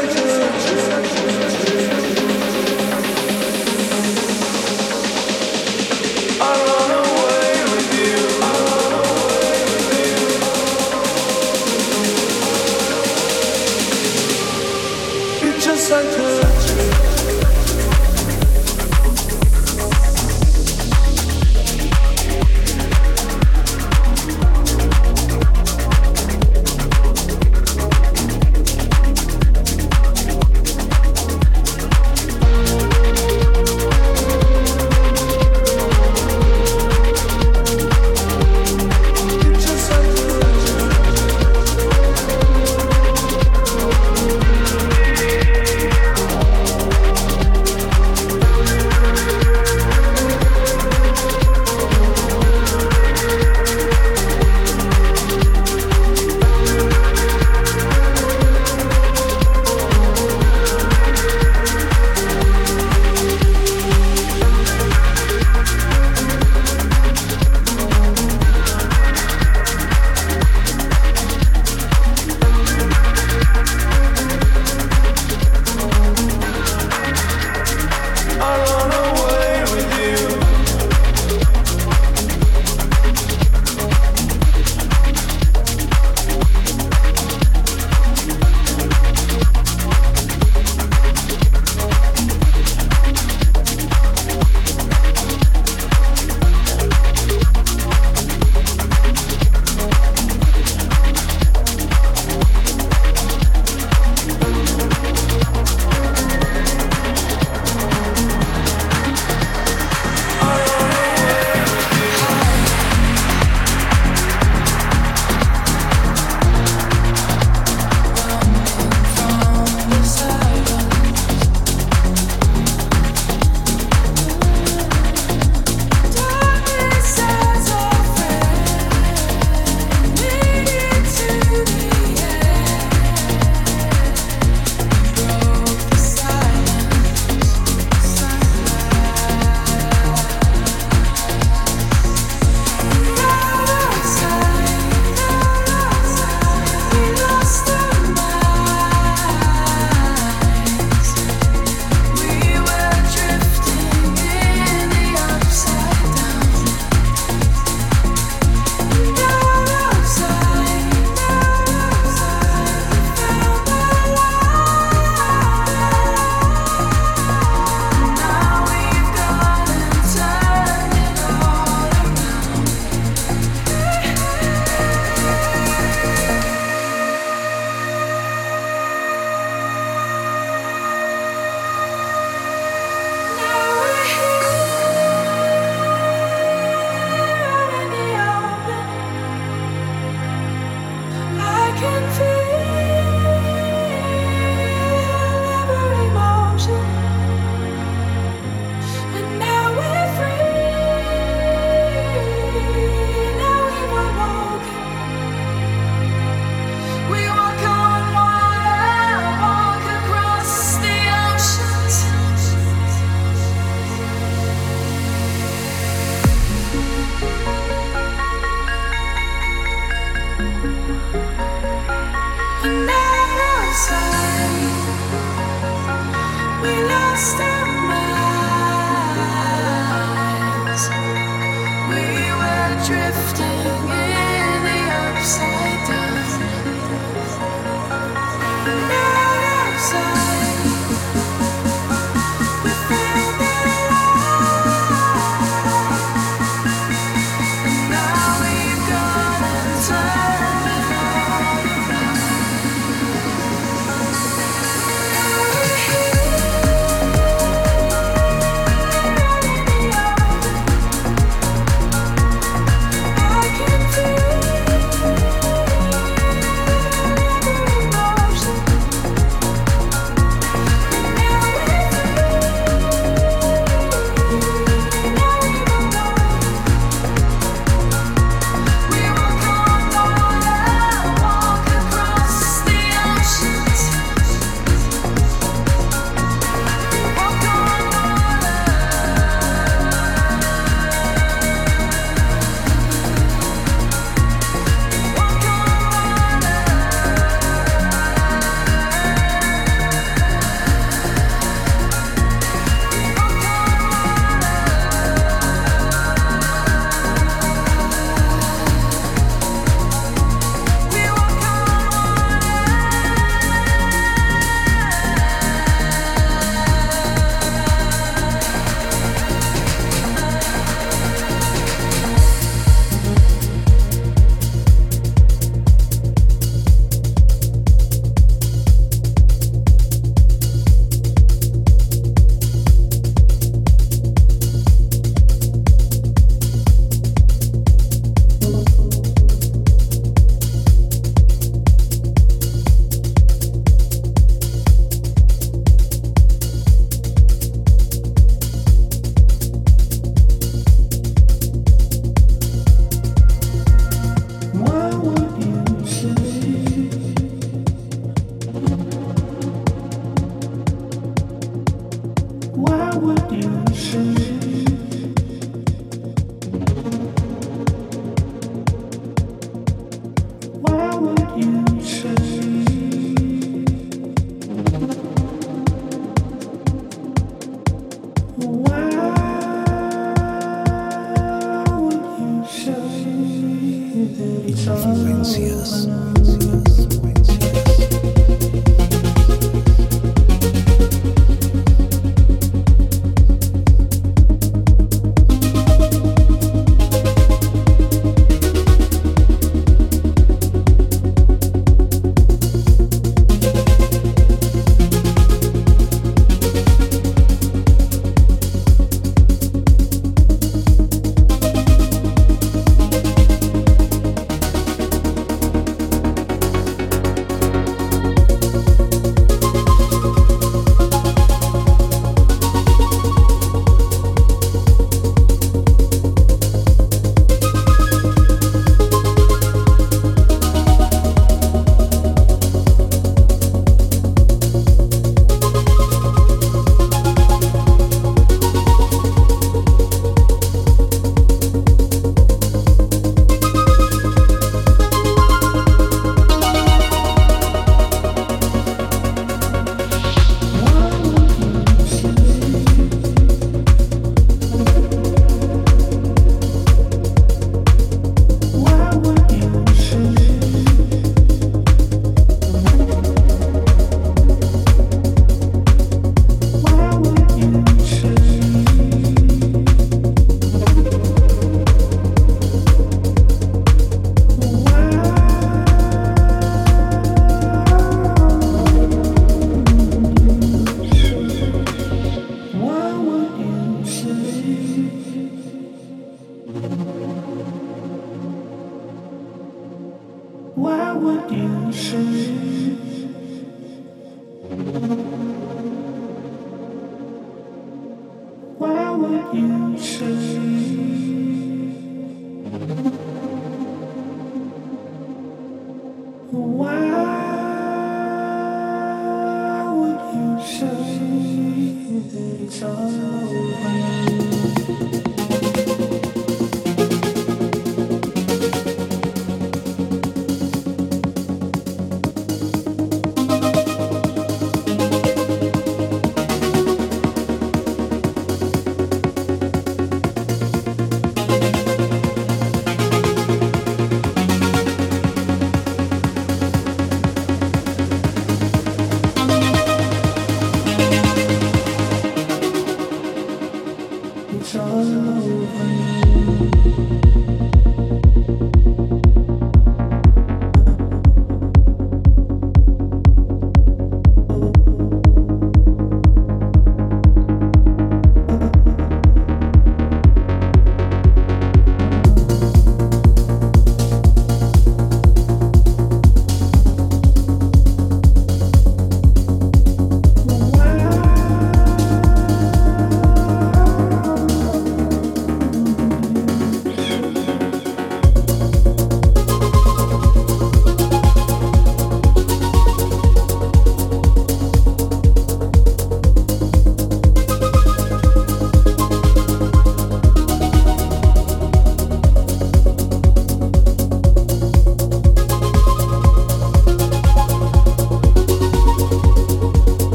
Sanchez.